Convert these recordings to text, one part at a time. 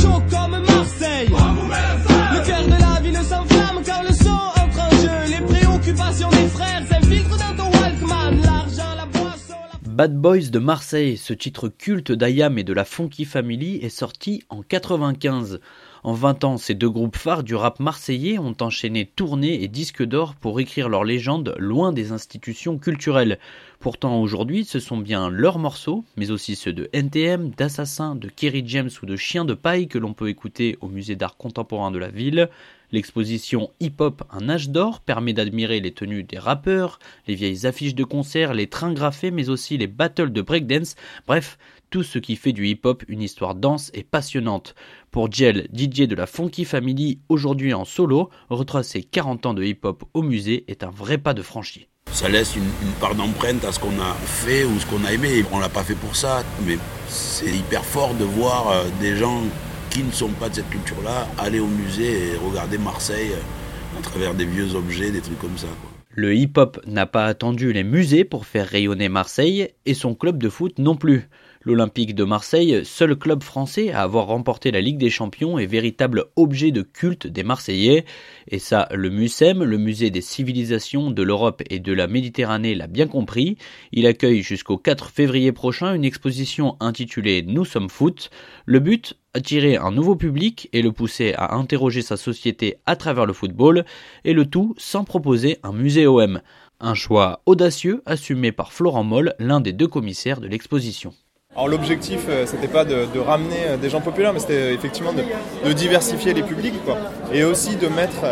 chaud comme Marseille. Le cœur de la ville s'enflamme quand le son entre en jeu. Les préoccupations des frères s'infiltrent dans ton Walkman. L'argent, la boisson, la... Bad Boys de Marseille, ce titre culte d'Ayam et de la Funky Family est sorti en 95. En 20 ans, ces deux groupes phares du rap marseillais ont enchaîné tournées et disques d'or pour écrire leur légende loin des institutions culturelles. Pourtant aujourd'hui, ce sont bien leurs morceaux, mais aussi ceux de NTM, d'Assassin, de Kerry James ou de Chien de Paille que l'on peut écouter au musée d'art contemporain de la ville. L'exposition Hip Hop Un âge d'or permet d'admirer les tenues des rappeurs, les vieilles affiches de concert, les trains graffés, mais aussi les battles de breakdance, bref, tout ce qui fait du hip-hop une histoire dense et passionnante. Pour Gel, DJ de la Funky Family, aujourd'hui en solo, retracer 40 ans de hip-hop au musée est un vrai pas de franchi. Ça laisse une, une part d'empreinte à ce qu'on a fait ou ce qu'on a aimé. On l'a pas fait pour ça, mais c'est hyper fort de voir euh, des gens qui ne sont pas de cette culture-là aller au musée et regarder Marseille euh, à travers des vieux objets, des trucs comme ça. Quoi. Le hip-hop n'a pas attendu les musées pour faire rayonner Marseille et son club de foot non plus. L'Olympique de Marseille, seul club français à avoir remporté la Ligue des Champions, est véritable objet de culte des Marseillais. Et ça, le MUSEM, le musée des civilisations de l'Europe et de la Méditerranée, l'a bien compris. Il accueille jusqu'au 4 février prochain une exposition intitulée Nous sommes foot. Le but attirer un nouveau public et le pousser à interroger sa société à travers le football, et le tout sans proposer un musée OM. Un choix audacieux assumé par Florent Moll, l'un des deux commissaires de l'exposition. Alors l'objectif, euh, c'était pas de, ramener euh, des gens populaires, mais c'était euh, effectivement de, de, diversifier les publics, quoi. Et aussi de mettre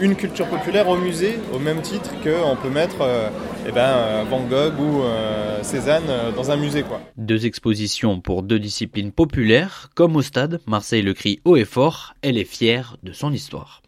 une culture populaire au musée, au même titre qu'on peut mettre eh ben, Van Gogh ou Cézanne dans un musée, quoi. Deux expositions pour deux disciplines populaires, comme au stade, Marseille le crie haut et fort, elle est fière de son histoire.